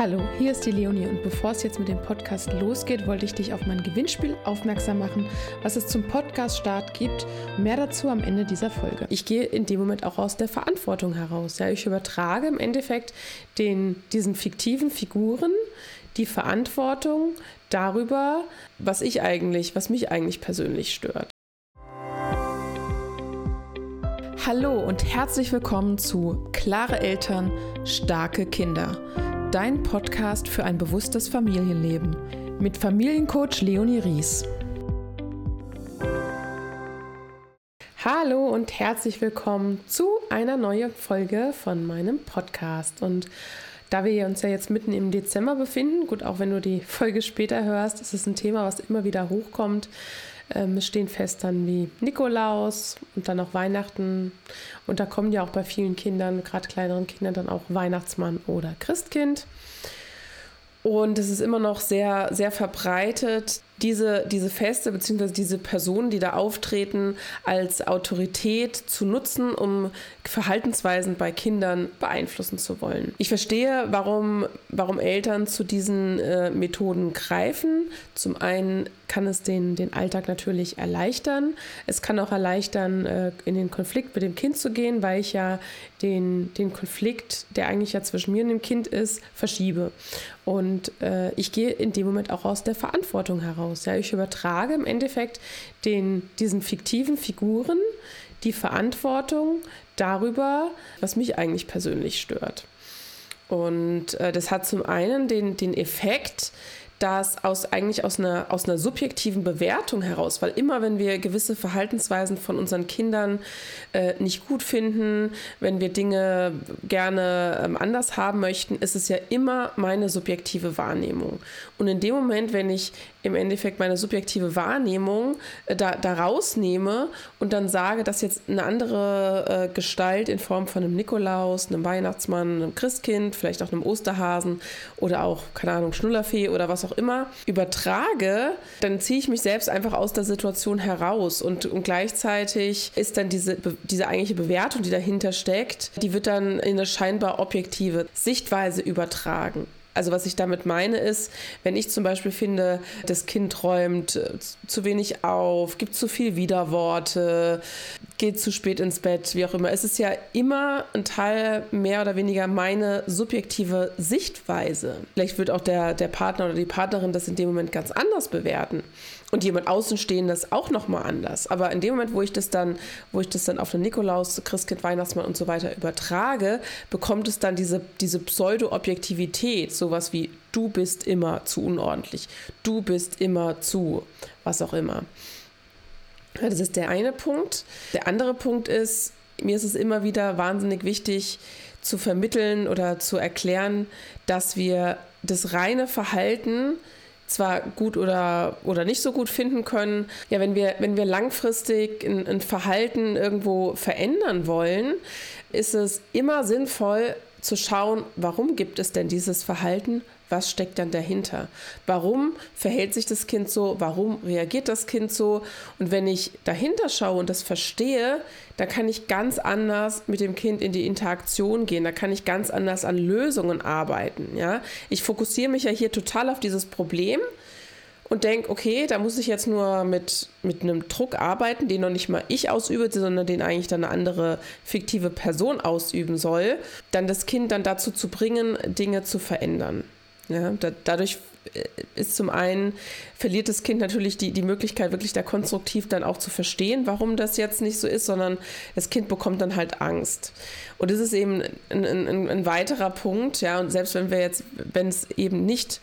Hallo, hier ist die Leonie und bevor es jetzt mit dem Podcast losgeht, wollte ich dich auf mein Gewinnspiel aufmerksam machen, was es zum Podcast-Start gibt. Mehr dazu am Ende dieser Folge. Ich gehe in dem Moment auch aus der Verantwortung heraus. Ja, ich übertrage im Endeffekt den, diesen fiktiven Figuren die Verantwortung darüber, was ich eigentlich, was mich eigentlich persönlich stört. Hallo und herzlich willkommen zu Klare Eltern, starke Kinder dein Podcast für ein bewusstes Familienleben mit Familiencoach Leonie Ries. Hallo und herzlich willkommen zu einer neuen Folge von meinem Podcast. Und da wir uns ja jetzt mitten im Dezember befinden, gut, auch wenn du die Folge später hörst, ist es ein Thema, was immer wieder hochkommt. Ähm, es stehen fest dann wie Nikolaus und dann auch Weihnachten. Und da kommen ja auch bei vielen Kindern, gerade kleineren Kindern, dann auch Weihnachtsmann oder Christkind. Und es ist immer noch sehr, sehr verbreitet, diese, diese Feste bzw. diese Personen, die da auftreten, als Autorität zu nutzen, um Verhaltensweisen bei Kindern beeinflussen zu wollen. Ich verstehe, warum, warum Eltern zu diesen äh, Methoden greifen. Zum einen kann es den, den Alltag natürlich erleichtern. Es kann auch erleichtern, äh, in den Konflikt mit dem Kind zu gehen, weil ich ja den, den Konflikt, der eigentlich ja zwischen mir und dem Kind ist, verschiebe. Und äh, ich gehe in dem Moment auch aus der Verantwortung heraus aus. Ja, ich übertrage im Endeffekt den, diesen fiktiven Figuren die Verantwortung darüber, was mich eigentlich persönlich stört. Und äh, das hat zum einen den, den Effekt, dass aus eigentlich aus einer, aus einer subjektiven Bewertung heraus, weil immer wenn wir gewisse Verhaltensweisen von unseren Kindern äh, nicht gut finden, wenn wir Dinge gerne ähm, anders haben möchten, ist es ja immer meine subjektive Wahrnehmung. Und in dem Moment, wenn ich im Endeffekt meine subjektive Wahrnehmung äh, da, da rausnehme und dann sage, dass jetzt eine andere äh, Gestalt in Form von einem Nikolaus, einem Weihnachtsmann, einem Christkind, vielleicht auch einem Osterhasen oder auch, keine Ahnung, Schnullerfee oder was auch immer, übertrage, dann ziehe ich mich selbst einfach aus der Situation heraus und, und gleichzeitig ist dann diese, diese eigentliche Bewertung, die dahinter steckt, die wird dann in eine scheinbar objektive Sichtweise übertragen. Also was ich damit meine ist, wenn ich zum Beispiel finde, das Kind räumt äh, zu wenig auf, gibt zu viel Widerworte, geht zu spät ins Bett, wie auch immer. Es ist ja immer ein Teil mehr oder weniger meine subjektive Sichtweise. Vielleicht wird auch der, der Partner oder die Partnerin das in dem Moment ganz anders bewerten und jemand Außenstehendes auch nochmal anders. Aber in dem Moment, wo ich das dann, wo ich das dann auf den Nikolaus, Christkind, Weihnachtsmann und so weiter übertrage, bekommt es dann diese, diese Pseudo-Objektivität, sowas wie du bist immer zu unordentlich, du bist immer zu, was auch immer. Das ist der eine Punkt. Der andere Punkt ist, mir ist es immer wieder wahnsinnig wichtig zu vermitteln oder zu erklären, dass wir das reine Verhalten zwar gut oder, oder nicht so gut finden können. Ja, wenn wir, wenn wir langfristig ein, ein Verhalten irgendwo verändern wollen, ist es immer sinnvoll zu schauen, warum gibt es denn dieses Verhalten? was steckt dann dahinter? Warum verhält sich das Kind so? Warum reagiert das Kind so? Und wenn ich dahinter schaue und das verstehe, dann kann ich ganz anders mit dem Kind in die Interaktion gehen. Da kann ich ganz anders an Lösungen arbeiten. Ja? Ich fokussiere mich ja hier total auf dieses Problem und denke, okay, da muss ich jetzt nur mit, mit einem Druck arbeiten, den noch nicht mal ich ausübe, sondern den eigentlich dann eine andere fiktive Person ausüben soll, dann das Kind dann dazu zu bringen, Dinge zu verändern. Ja, da, dadurch äh, ist zum einen, verliert das Kind natürlich die, die Möglichkeit, wirklich da konstruktiv dann auch zu verstehen, warum das jetzt nicht so ist, sondern das Kind bekommt dann halt Angst. Und das ist eben ein, ein, ein weiterer Punkt, ja, und selbst wenn wir jetzt, wenn es eben nicht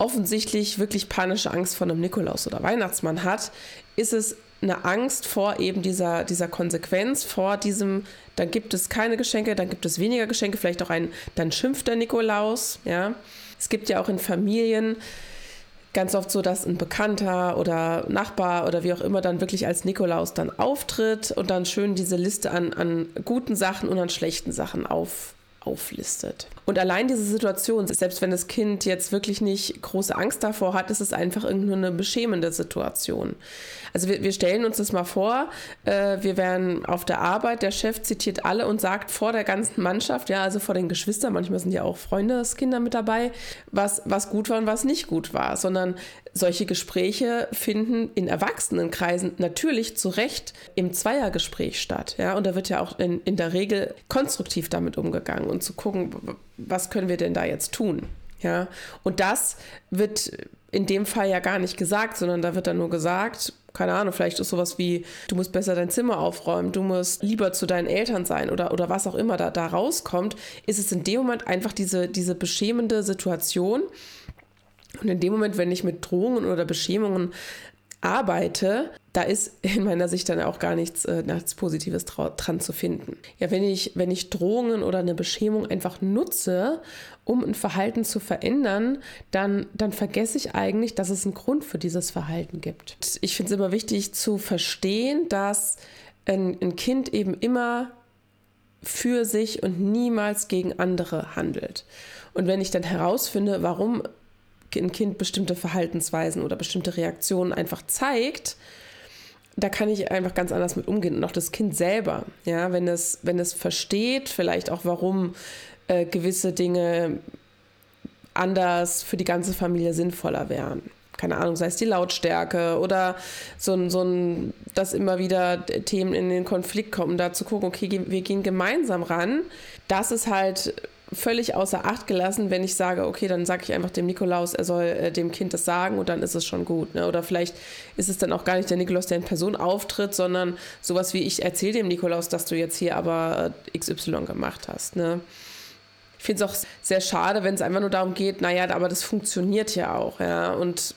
offensichtlich wirklich panische Angst vor einem Nikolaus oder Weihnachtsmann hat, ist es eine Angst vor eben dieser, dieser Konsequenz, vor diesem, dann gibt es keine Geschenke, dann gibt es weniger Geschenke, vielleicht auch ein, dann schimpft der Nikolaus, ja. Es gibt ja auch in Familien ganz oft so, dass ein Bekannter oder Nachbar oder wie auch immer dann wirklich als Nikolaus dann auftritt und dann schön diese Liste an, an guten Sachen und an schlechten Sachen auf, auflistet. Und allein diese Situation, selbst wenn das Kind jetzt wirklich nicht große Angst davor hat, ist es einfach irgendeine beschämende Situation. Also wir, wir stellen uns das mal vor, äh, wir wären auf der Arbeit, der Chef zitiert alle und sagt vor der ganzen Mannschaft, ja, also vor den Geschwistern, manchmal sind ja auch Freundeskinder mit dabei, was, was gut war und was nicht gut war, sondern solche Gespräche finden in Erwachsenenkreisen natürlich zu Recht im Zweiergespräch statt. Ja? Und da wird ja auch in, in der Regel konstruktiv damit umgegangen und zu gucken, was können wir denn da jetzt tun. Ja? Und das wird in dem Fall ja gar nicht gesagt, sondern da wird dann nur gesagt, keine Ahnung, vielleicht ist sowas wie, du musst besser dein Zimmer aufräumen, du musst lieber zu deinen Eltern sein oder, oder was auch immer da, da rauskommt, ist es in dem Moment einfach diese, diese beschämende Situation, und in dem Moment, wenn ich mit Drohungen oder Beschämungen arbeite, da ist in meiner Sicht dann auch gar nichts, äh, nichts Positives dran zu finden. Ja, wenn ich, wenn ich Drohungen oder eine Beschämung einfach nutze, um ein Verhalten zu verändern, dann, dann vergesse ich eigentlich, dass es einen Grund für dieses Verhalten gibt. Ich finde es immer wichtig zu verstehen, dass ein, ein Kind eben immer für sich und niemals gegen andere handelt. Und wenn ich dann herausfinde, warum ein Kind bestimmte Verhaltensweisen oder bestimmte Reaktionen einfach zeigt, da kann ich einfach ganz anders mit umgehen. Und auch das Kind selber, ja, wenn es, wenn es versteht, vielleicht auch, warum äh, gewisse Dinge anders für die ganze Familie sinnvoller wären. Keine Ahnung, sei es die Lautstärke oder so ein, so ein, dass immer wieder Themen in den Konflikt kommen, da zu gucken, okay, wir gehen gemeinsam ran. Das ist halt völlig außer Acht gelassen, wenn ich sage, okay, dann sage ich einfach dem Nikolaus, er soll äh, dem Kind das sagen und dann ist es schon gut. Ne? Oder vielleicht ist es dann auch gar nicht der Nikolaus, der in Person auftritt, sondern sowas wie, ich erzähle dem Nikolaus, dass du jetzt hier aber äh, XY gemacht hast. Ne? Ich finde es auch sehr schade, wenn es einfach nur darum geht, naja, aber das funktioniert ja auch. Ja? Und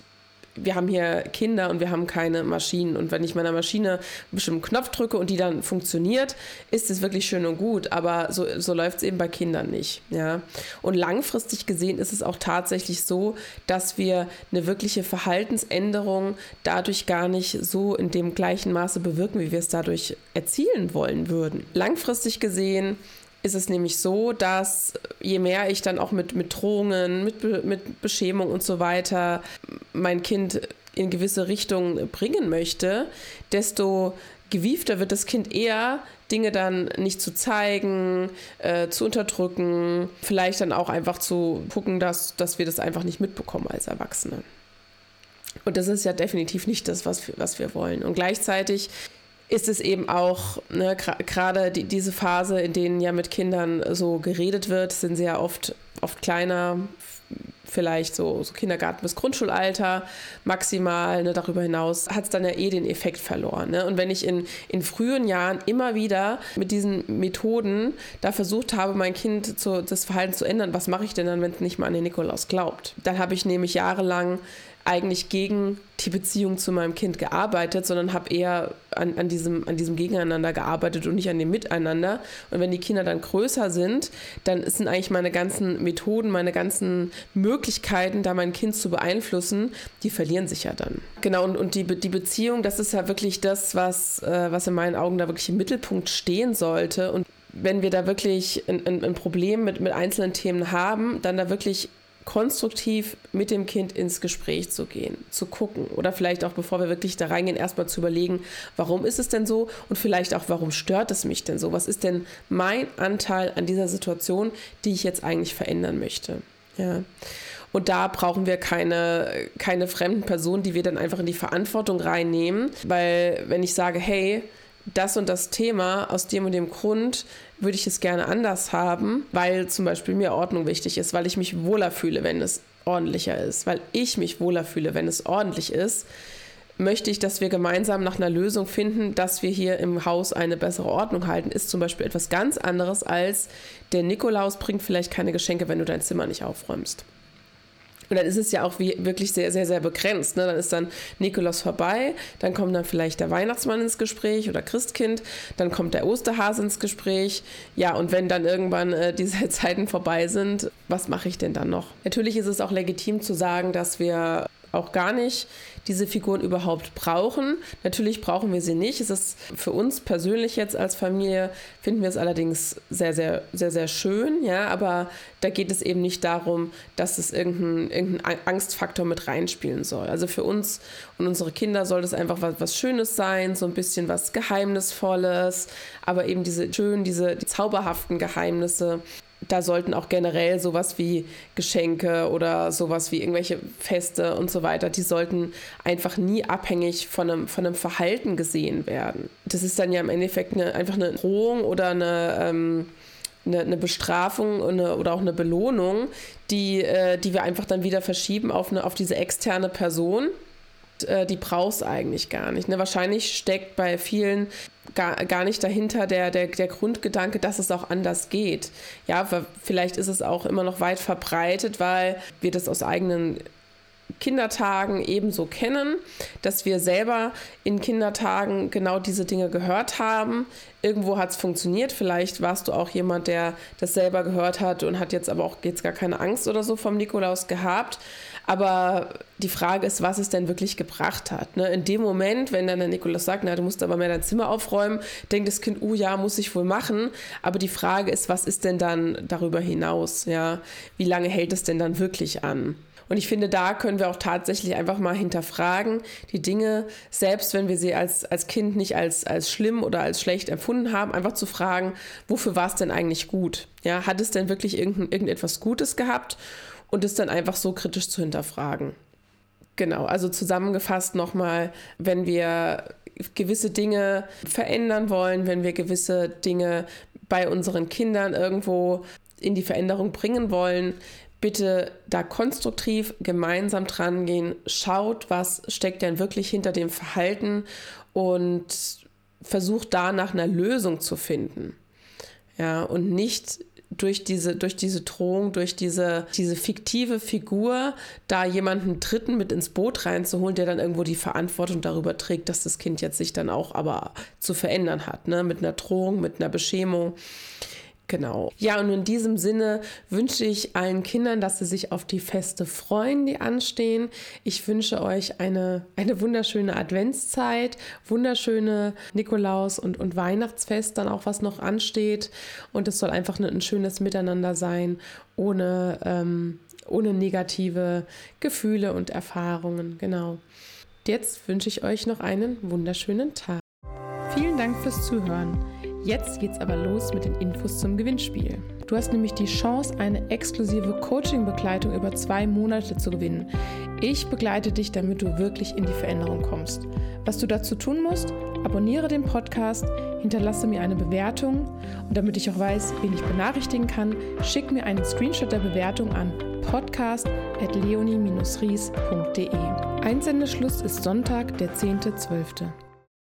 wir haben hier Kinder und wir haben keine Maschinen. Und wenn ich meiner Maschine einen bestimmten Knopf drücke und die dann funktioniert, ist es wirklich schön und gut. Aber so, so läuft es eben bei Kindern nicht. Ja? Und langfristig gesehen ist es auch tatsächlich so, dass wir eine wirkliche Verhaltensänderung dadurch gar nicht so in dem gleichen Maße bewirken, wie wir es dadurch erzielen wollen würden. Langfristig gesehen ist es nämlich so, dass je mehr ich dann auch mit, mit Drohungen, mit, mit Beschämung und so weiter mein Kind in gewisse Richtungen bringen möchte, desto gewiefter wird das Kind eher, Dinge dann nicht zu zeigen, äh, zu unterdrücken, vielleicht dann auch einfach zu gucken, dass, dass wir das einfach nicht mitbekommen als Erwachsene. Und das ist ja definitiv nicht das, was wir, was wir wollen. Und gleichzeitig ist es eben auch ne, gerade die, diese Phase, in denen ja mit Kindern so geredet wird, sind sie ja oft, oft kleiner, vielleicht so, so Kindergarten bis Grundschulalter maximal. Ne, darüber hinaus hat es dann ja eh den Effekt verloren. Ne? Und wenn ich in, in frühen Jahren immer wieder mit diesen Methoden da versucht habe, mein Kind zu, das Verhalten zu ändern, was mache ich denn dann, wenn es nicht mal an den Nikolaus glaubt? Dann habe ich nämlich jahrelang eigentlich gegen die Beziehung zu meinem Kind gearbeitet, sondern habe eher an, an, diesem, an diesem Gegeneinander gearbeitet und nicht an dem Miteinander. Und wenn die Kinder dann größer sind, dann sind eigentlich meine ganzen Methoden, meine ganzen Möglichkeiten, da mein Kind zu beeinflussen, die verlieren sich ja dann. Genau, und, und die, die Beziehung, das ist ja wirklich das, was, äh, was in meinen Augen da wirklich im Mittelpunkt stehen sollte. Und wenn wir da wirklich ein, ein, ein Problem mit, mit einzelnen Themen haben, dann da wirklich konstruktiv mit dem Kind ins Gespräch zu gehen, zu gucken oder vielleicht auch, bevor wir wirklich da reingehen, erstmal zu überlegen, warum ist es denn so und vielleicht auch, warum stört es mich denn so? Was ist denn mein Anteil an dieser Situation, die ich jetzt eigentlich verändern möchte? Ja. Und da brauchen wir keine, keine fremden Personen, die wir dann einfach in die Verantwortung reinnehmen, weil wenn ich sage, hey, das und das Thema aus dem und dem Grund würde ich es gerne anders haben, weil zum Beispiel mir Ordnung wichtig ist, weil ich mich wohler fühle, wenn es ordentlicher ist, weil ich mich wohler fühle, wenn es ordentlich ist, möchte ich, dass wir gemeinsam nach einer Lösung finden, dass wir hier im Haus eine bessere Ordnung halten, ist zum Beispiel etwas ganz anderes als der Nikolaus bringt vielleicht keine Geschenke, wenn du dein Zimmer nicht aufräumst. Und dann ist es ja auch wie, wirklich sehr, sehr, sehr begrenzt. Ne? Dann ist dann Nikolaus vorbei, dann kommt dann vielleicht der Weihnachtsmann ins Gespräch oder Christkind, dann kommt der Osterhase ins Gespräch. Ja, und wenn dann irgendwann äh, diese Zeiten vorbei sind, was mache ich denn dann noch? Natürlich ist es auch legitim zu sagen, dass wir auch gar nicht diese Figuren überhaupt brauchen. Natürlich brauchen wir sie nicht. Es ist für uns persönlich jetzt als Familie, finden wir es allerdings sehr, sehr, sehr, sehr schön. Ja, aber da geht es eben nicht darum, dass es irgendeinen irgendein Angstfaktor mit reinspielen soll. Also für uns und unsere Kinder soll das einfach was, was Schönes sein, so ein bisschen was Geheimnisvolles, aber eben diese schönen, diese die zauberhaften Geheimnisse da sollten auch generell sowas wie Geschenke oder sowas wie irgendwelche Feste und so weiter, die sollten einfach nie abhängig von einem, von einem Verhalten gesehen werden. Das ist dann ja im Endeffekt eine, einfach eine Drohung oder eine, ähm, eine, eine, Bestrafung eine, oder auch eine Belohnung, die, äh, die wir einfach dann wieder verschieben auf, eine, auf diese externe Person äh, die brauchst eigentlich gar nicht. Ne? Wahrscheinlich steckt bei vielen gar, gar nicht dahinter der, der, der Grundgedanke, dass es auch anders geht. Ja, vielleicht ist es auch immer noch weit verbreitet, weil wir das aus eigenen Kindertagen ebenso kennen, dass wir selber in Kindertagen genau diese Dinge gehört haben. Irgendwo hat es funktioniert. Vielleicht warst du auch jemand, der das selber gehört hat und hat jetzt aber auch jetzt gar keine Angst oder so vom Nikolaus gehabt. Aber die Frage ist, was es denn wirklich gebracht hat. Ne? In dem Moment, wenn dann der Nikolaus sagt, na, du musst aber mehr dein Zimmer aufräumen, denkt das Kind, oh ja, muss ich wohl machen. Aber die Frage ist, was ist denn dann darüber hinaus? Ja? Wie lange hält es denn dann wirklich an? Und ich finde, da können wir auch tatsächlich einfach mal hinterfragen, die Dinge, selbst wenn wir sie als, als Kind nicht als, als schlimm oder als schlecht empfunden haben, einfach zu fragen, wofür war es denn eigentlich gut? Ja, hat es denn wirklich irgend, irgendetwas Gutes gehabt? Und es dann einfach so kritisch zu hinterfragen. Genau, also zusammengefasst nochmal, wenn wir gewisse Dinge verändern wollen, wenn wir gewisse Dinge bei unseren Kindern irgendwo in die Veränderung bringen wollen, bitte da konstruktiv gemeinsam dran gehen. Schaut, was steckt denn wirklich hinter dem Verhalten und versucht da nach einer Lösung zu finden. Ja, und nicht durch diese, durch diese Drohung, durch diese, diese fiktive Figur, da jemanden Dritten mit ins Boot reinzuholen, der dann irgendwo die Verantwortung darüber trägt, dass das Kind jetzt sich dann auch aber zu verändern hat, ne? mit einer Drohung, mit einer Beschämung. Genau. Ja, und in diesem Sinne wünsche ich allen Kindern, dass sie sich auf die Feste freuen, die anstehen. Ich wünsche euch eine, eine wunderschöne Adventszeit, wunderschöne Nikolaus- und, und Weihnachtsfest, dann auch was noch ansteht. Und es soll einfach ein, ein schönes Miteinander sein, ohne, ähm, ohne negative Gefühle und Erfahrungen. Genau. Jetzt wünsche ich euch noch einen wunderschönen Tag. Vielen Dank fürs Zuhören. Jetzt geht's aber los mit den Infos zum Gewinnspiel. Du hast nämlich die Chance, eine exklusive Coaching-Begleitung über zwei Monate zu gewinnen. Ich begleite dich, damit du wirklich in die Veränderung kommst. Was du dazu tun musst, abonniere den Podcast, hinterlasse mir eine Bewertung und damit ich auch weiß, wen ich benachrichtigen kann, schick mir einen Screenshot der Bewertung an podcast.leonie-ries.de. Einsendeschluss ist Sonntag, der 10.12.